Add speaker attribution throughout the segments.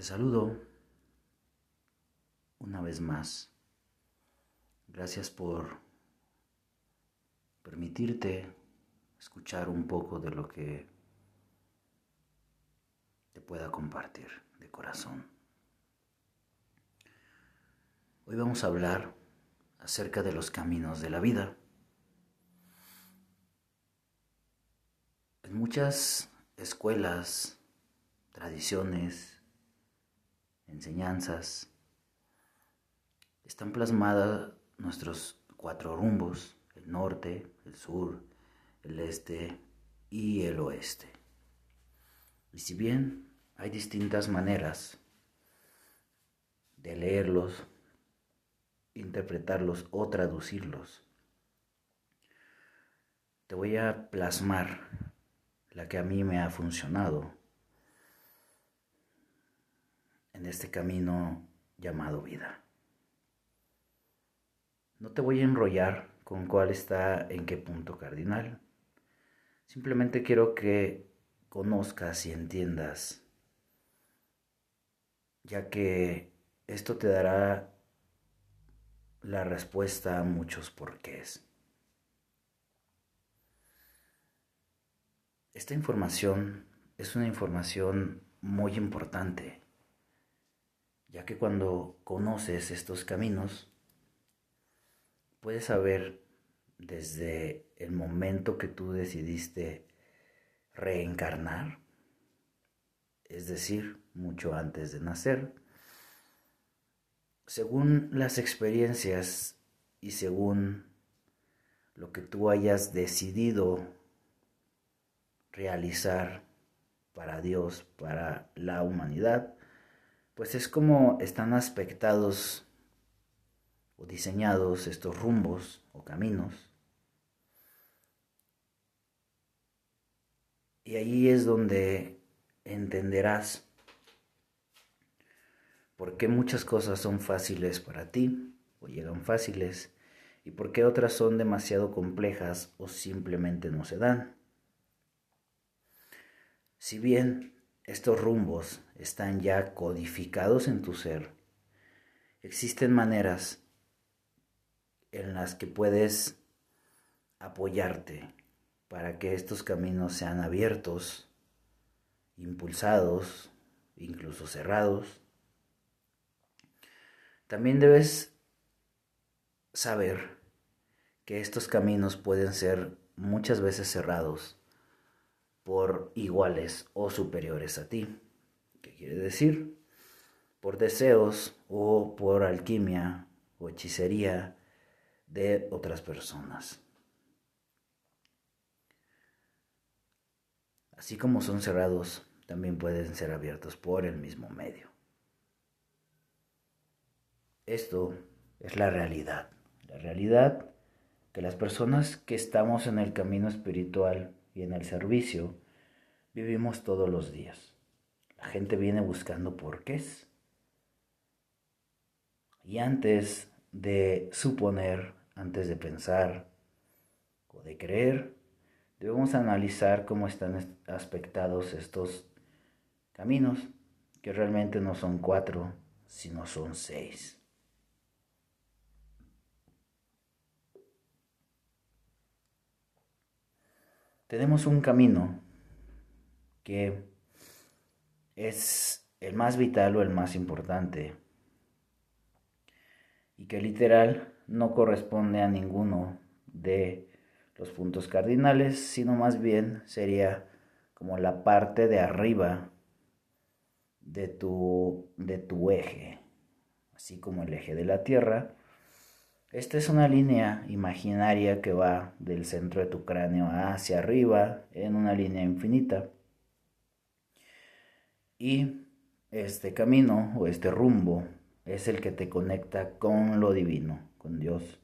Speaker 1: Te saludo una vez más. Gracias por permitirte escuchar un poco de lo que te pueda compartir de corazón. Hoy vamos a hablar acerca de los caminos de la vida. En muchas escuelas, tradiciones, enseñanzas, están plasmadas nuestros cuatro rumbos, el norte, el sur, el este y el oeste. Y si bien hay distintas maneras de leerlos, interpretarlos o traducirlos, te voy a plasmar la que a mí me ha funcionado en este camino llamado vida. No te voy a enrollar con cuál está en qué punto cardinal. Simplemente quiero que conozcas y entiendas, ya que esto te dará la respuesta a muchos porqués. Esta información es una información muy importante ya que cuando conoces estos caminos, puedes saber desde el momento que tú decidiste reencarnar, es decir, mucho antes de nacer, según las experiencias y según lo que tú hayas decidido realizar para Dios, para la humanidad, pues es como están aspectados o diseñados estos rumbos o caminos. Y ahí es donde entenderás por qué muchas cosas son fáciles para ti o llegan fáciles y por qué otras son demasiado complejas o simplemente no se dan. Si bien estos rumbos están ya codificados en tu ser. Existen maneras en las que puedes apoyarte para que estos caminos sean abiertos, impulsados, incluso cerrados. También debes saber que estos caminos pueden ser muchas veces cerrados por iguales o superiores a ti. ¿Qué quiere decir? Por deseos o por alquimia o hechicería de otras personas. Así como son cerrados, también pueden ser abiertos por el mismo medio. Esto es la realidad. La realidad que las personas que estamos en el camino espiritual y en el servicio vivimos todos los días. La gente viene buscando porqués. Y antes de suponer, antes de pensar o de creer, debemos analizar cómo están aspectados estos caminos, que realmente no son cuatro, sino son seis. tenemos un camino que es el más vital o el más importante y que literal no corresponde a ninguno de los puntos cardinales, sino más bien sería como la parte de arriba de tu, de tu eje, así como el eje de la Tierra esta es una línea imaginaria que va del centro de tu cráneo hacia arriba en una línea infinita. Y este camino o este rumbo es el que te conecta con lo divino, con Dios.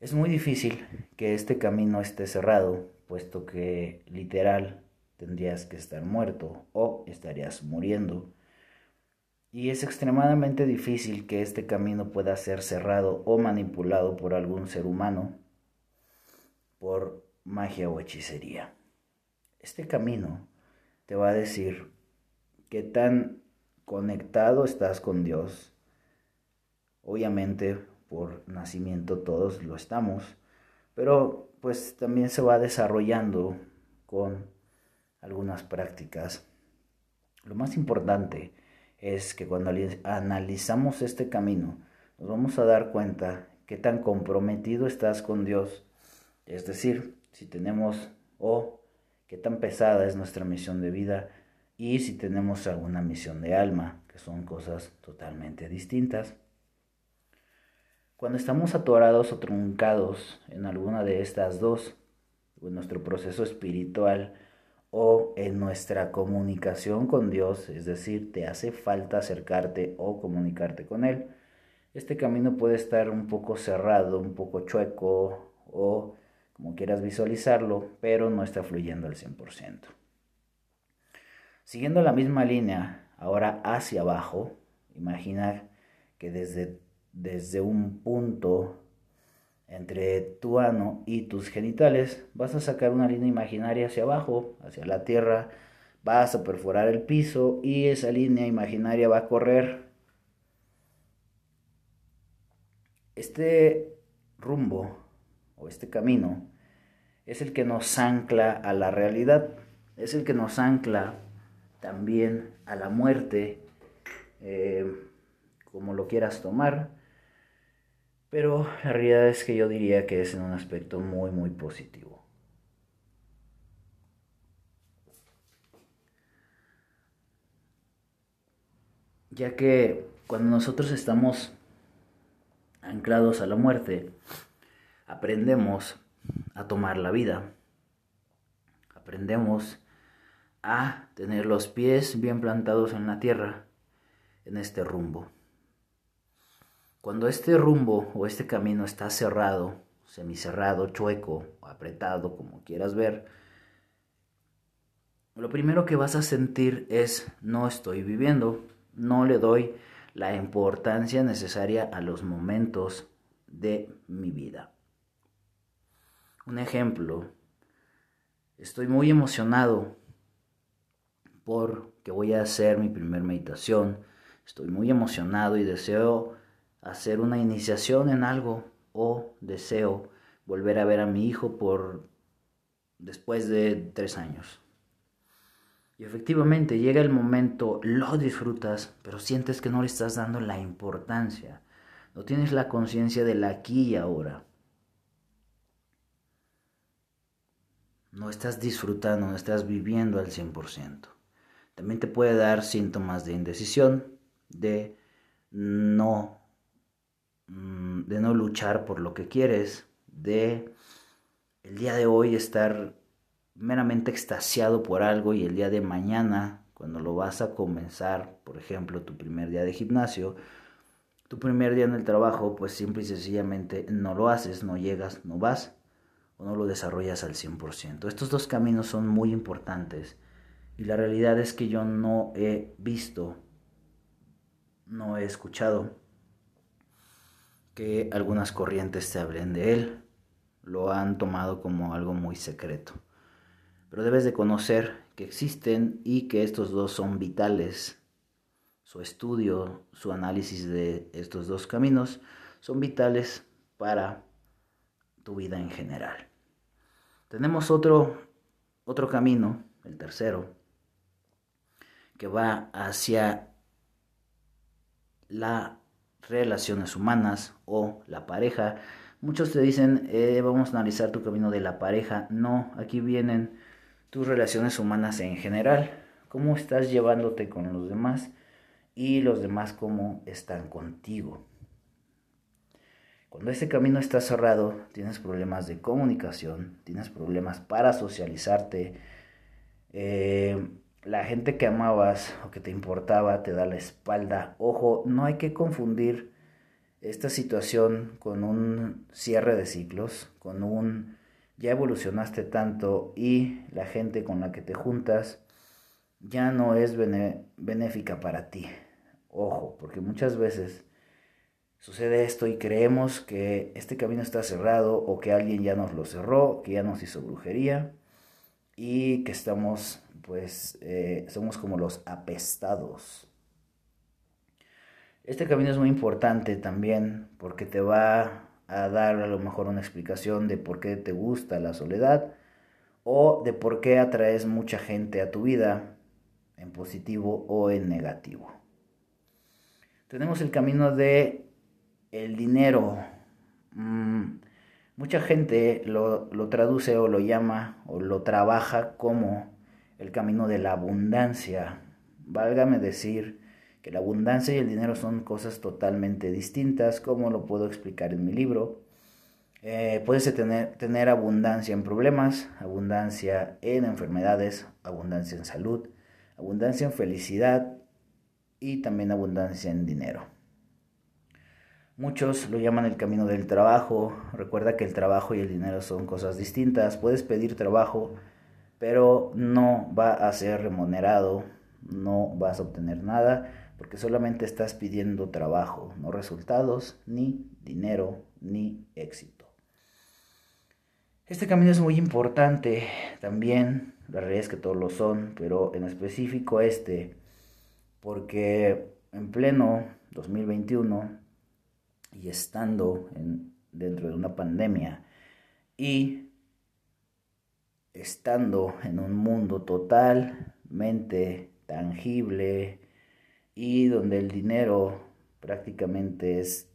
Speaker 1: Es muy difícil que este camino esté cerrado, puesto que literal tendrías que estar muerto o estarías muriendo y es extremadamente difícil que este camino pueda ser cerrado o manipulado por algún ser humano por magia o hechicería. Este camino te va a decir qué tan conectado estás con Dios. Obviamente por nacimiento todos lo estamos, pero pues también se va desarrollando con algunas prácticas. Lo más importante es que cuando analizamos este camino, nos vamos a dar cuenta qué tan comprometido estás con Dios. Es decir, si tenemos o qué tan pesada es nuestra misión de vida y si tenemos alguna misión de alma, que son cosas totalmente distintas. Cuando estamos atorados o truncados en alguna de estas dos, en nuestro proceso espiritual o en nuestra comunicación con Dios, es decir, te hace falta acercarte o comunicarte con Él, este camino puede estar un poco cerrado, un poco chueco o como quieras visualizarlo, pero no está fluyendo al 100%. Siguiendo la misma línea, ahora hacia abajo, imagina que desde, desde un punto entre tu ano y tus genitales vas a sacar una línea imaginaria hacia abajo, hacia la tierra, vas a perforar el piso y esa línea imaginaria va a correr. Este rumbo o este camino es el que nos ancla a la realidad, es el que nos ancla también a la muerte, eh, como lo quieras tomar, pero la realidad es que yo diría que es en un aspecto muy, muy positivo. Ya que cuando nosotros estamos anclados a la muerte, aprendemos a tomar la vida. Aprendemos a tener los pies bien plantados en la tierra, en este rumbo. Cuando este rumbo o este camino está cerrado, semicerrado, chueco apretado, como quieras ver, lo primero que vas a sentir es no estoy viviendo, no le doy la importancia necesaria a los momentos de mi vida. Un ejemplo, estoy muy emocionado porque voy a hacer mi primer meditación. Estoy muy emocionado y deseo hacer una iniciación en algo o deseo volver a ver a mi hijo por después de tres años. Y efectivamente llega el momento, lo disfrutas, pero sientes que no le estás dando la importancia. No tienes la conciencia del aquí y ahora. No estás disfrutando, no estás viviendo al 100%. También te puede dar síntomas de indecisión, de no, mm, de no luchar por lo que quieres, de el día de hoy estar meramente extasiado por algo y el día de mañana, cuando lo vas a comenzar, por ejemplo, tu primer día de gimnasio, tu primer día en el trabajo, pues simple y sencillamente no lo haces, no llegas, no vas o no lo desarrollas al 100%. Estos dos caminos son muy importantes y la realidad es que yo no he visto, no he escuchado que algunas corrientes se hablen de él. Lo han tomado como algo muy secreto. Pero debes de conocer que existen y que estos dos son vitales. Su estudio, su análisis de estos dos caminos son vitales para tu vida en general. Tenemos otro, otro camino, el tercero, que va hacia las relaciones humanas o la pareja. Muchos te dicen, eh, vamos a analizar tu camino de la pareja. No, aquí vienen tus relaciones humanas en general. Cómo estás llevándote con los demás y los demás cómo están contigo. Cuando este camino está cerrado, tienes problemas de comunicación, tienes problemas para socializarte. Eh, la gente que amabas o que te importaba te da la espalda. Ojo, no hay que confundir esta situación con un cierre de ciclos, con un ya evolucionaste tanto y la gente con la que te juntas ya no es benéfica para ti. Ojo, porque muchas veces sucede esto y creemos que este camino está cerrado o que alguien ya nos lo cerró, que ya nos hizo brujería y que estamos, pues, eh, somos como los apestados. Este camino es muy importante también porque te va a dar a lo mejor una explicación de por qué te gusta la soledad o de por qué atraes mucha gente a tu vida en positivo o en negativo. Tenemos el camino de el dinero. Mm, mucha gente lo, lo traduce o lo llama o lo trabaja como el camino de la abundancia. Válgame decir que la abundancia y el dinero son cosas totalmente distintas, como lo puedo explicar en mi libro. Eh, puedes tener, tener abundancia en problemas, abundancia en enfermedades, abundancia en salud, abundancia en felicidad y también abundancia en dinero. Muchos lo llaman el camino del trabajo. Recuerda que el trabajo y el dinero son cosas distintas. Puedes pedir trabajo, pero no va a ser remunerado, no vas a obtener nada, porque solamente estás pidiendo trabajo, no resultados, ni dinero, ni éxito. Este camino es muy importante también, la realidad es que todos lo son, pero en específico este, porque en pleno 2021 y estando en, dentro de una pandemia y estando en un mundo totalmente tangible y donde el dinero prácticamente es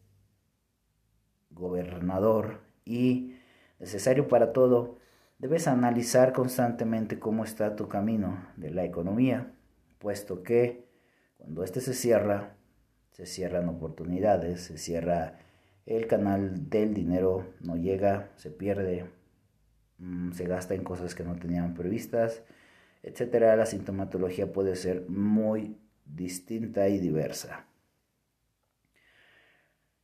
Speaker 1: gobernador y necesario para todo, debes analizar constantemente cómo está tu camino de la economía, puesto que cuando éste se cierra, se cierran oportunidades, se cierra el canal del dinero, no llega, se pierde, mm, se gasta en cosas que no tenían previstas, etcétera. La sintomatología puede ser muy distinta y diversa.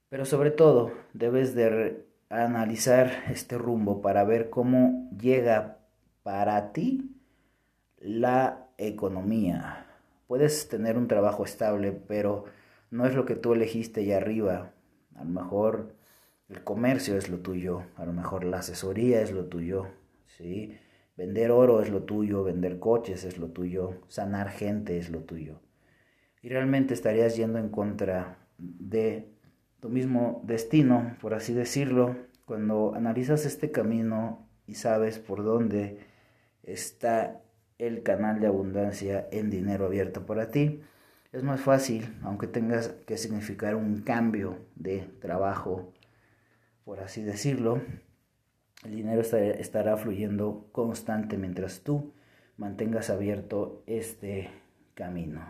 Speaker 1: Pero sobre todo, debes de analizar este rumbo para ver cómo llega para ti la economía. Puedes tener un trabajo estable, pero no es lo que tú elegiste allá arriba. A lo mejor el comercio es lo tuyo, a lo mejor la asesoría es lo tuyo, ¿sí? Vender oro es lo tuyo, vender coches es lo tuyo, sanar gente es lo tuyo. Y realmente estarías yendo en contra de tu mismo destino, por así decirlo, cuando analizas este camino y sabes por dónde está el canal de abundancia en dinero abierto para ti, es más fácil, aunque tengas que significar un cambio de trabajo, por así decirlo, el dinero estará fluyendo constante mientras tú mantengas abierto este camino.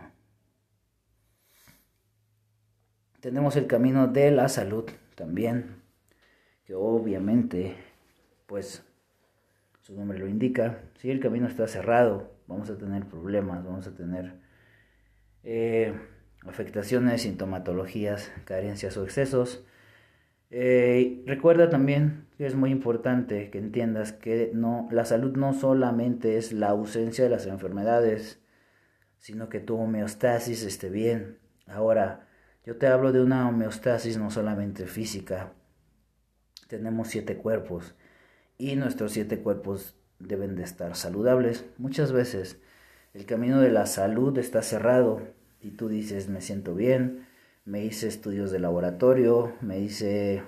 Speaker 1: Tenemos el camino de la salud también, que obviamente, pues su nombre lo indica, si el camino está cerrado, vamos a tener problemas, vamos a tener eh, afectaciones, sintomatologías, carencias o excesos. Eh, recuerda también que es muy importante que entiendas que no, la salud no solamente es la ausencia de las enfermedades, sino que tu homeostasis esté bien. Ahora, yo te hablo de una homeostasis no solamente física. Tenemos siete cuerpos y nuestros siete cuerpos deben de estar saludables. Muchas veces el camino de la salud está cerrado y tú dices me siento bien, me hice estudios de laboratorio, me hice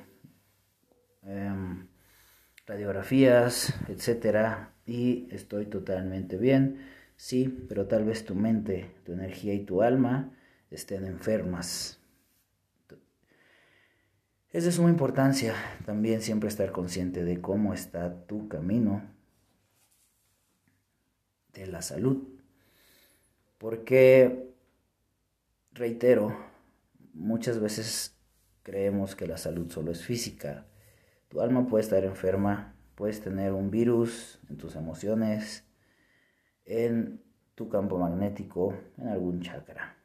Speaker 1: em, radiografías, etcétera, y estoy totalmente bien. Sí, pero tal vez tu mente, tu energía y tu alma estén enfermas. Es de suma importancia también siempre estar consciente de cómo está tu camino de la salud. Porque, reitero, muchas veces creemos que la salud solo es física. Tu alma puede estar enferma, puedes tener un virus en tus emociones, en tu campo magnético, en algún chakra.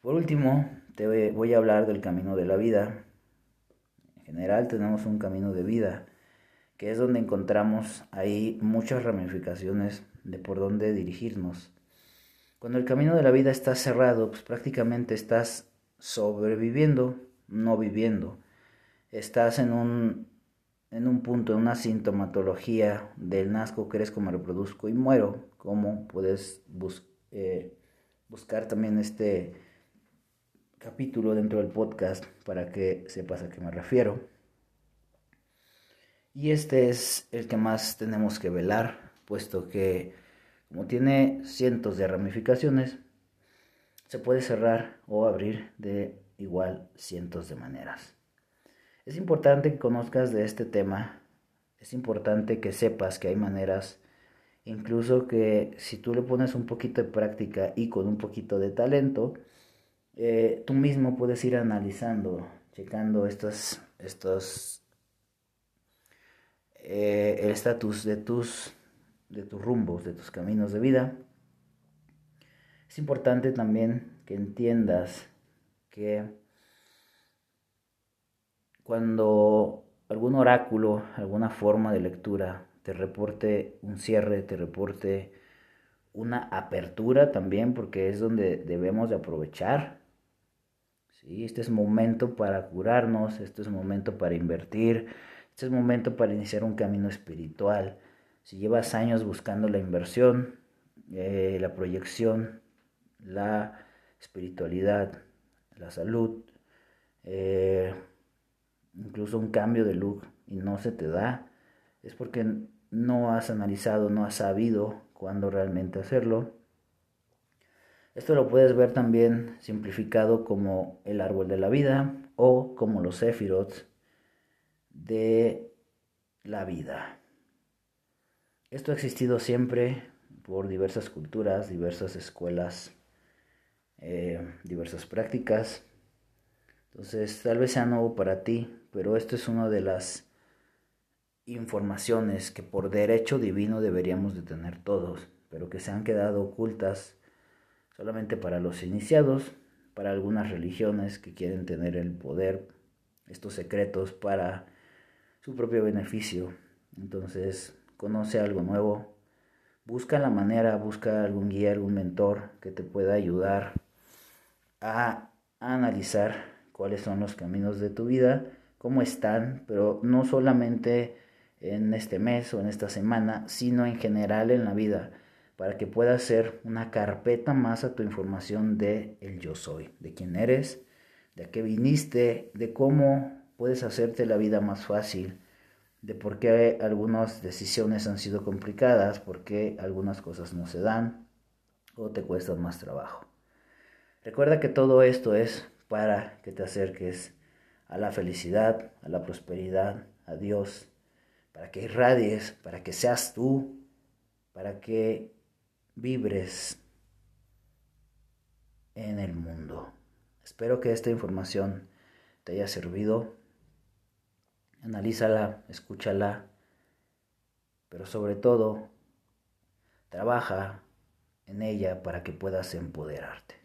Speaker 1: Por último, te voy a hablar del camino de la vida. En general tenemos un camino de vida, que es donde encontramos ahí muchas ramificaciones de por dónde dirigirnos. Cuando el camino de la vida está cerrado, pues prácticamente estás sobreviviendo, no viviendo. Estás en un en un punto, en una sintomatología del nazco, crezco, me reproduzco y muero, como puedes eh, buscar también este capítulo dentro del podcast para que sepas a qué me refiero. Y este es el que más tenemos que velar, puesto que como tiene cientos de ramificaciones, se puede cerrar o abrir de igual cientos de maneras. Es importante que conozcas de este tema, es importante que sepas que hay maneras, incluso que si tú le pones un poquito de práctica y con un poquito de talento, eh, tú mismo puedes ir analizando, checando estos, estos eh, el estatus de tus, de tus rumbos, de tus caminos de vida. Es importante también que entiendas que cuando algún oráculo, alguna forma de lectura te reporte un cierre, te reporte una apertura también, porque es donde debemos de aprovechar. ¿sí? Este es momento para curarnos, este es momento para invertir, este es momento para iniciar un camino espiritual. Si llevas años buscando la inversión, eh, la proyección, la espiritualidad, la salud, eh, incluso un cambio de look y no se te da, es porque no has analizado, no has sabido cuándo realmente hacerlo. Esto lo puedes ver también simplificado como el árbol de la vida o como los sephiroths de la vida. Esto ha existido siempre por diversas culturas, diversas escuelas, eh, diversas prácticas. Entonces, tal vez sea nuevo para ti, pero esto es una de las informaciones que por derecho divino deberíamos de tener todos, pero que se han quedado ocultas solamente para los iniciados, para algunas religiones que quieren tener el poder, estos secretos para su propio beneficio. Entonces, conoce algo nuevo, busca la manera, busca algún guía, algún mentor que te pueda ayudar a analizar cuáles son los caminos de tu vida cómo están, pero no solamente en este mes o en esta semana, sino en general en la vida, para que puedas ser una carpeta más a tu información de el yo soy, de quién eres, de a qué viniste, de cómo puedes hacerte la vida más fácil, de por qué algunas decisiones han sido complicadas, por qué algunas cosas no se dan o te cuestan más trabajo. Recuerda que todo esto es para que te acerques a la felicidad, a la prosperidad, a Dios, para que irradies, para que seas tú, para que vibres en el mundo. Espero que esta información te haya servido. Analízala, escúchala, pero sobre todo, trabaja en ella para que puedas empoderarte.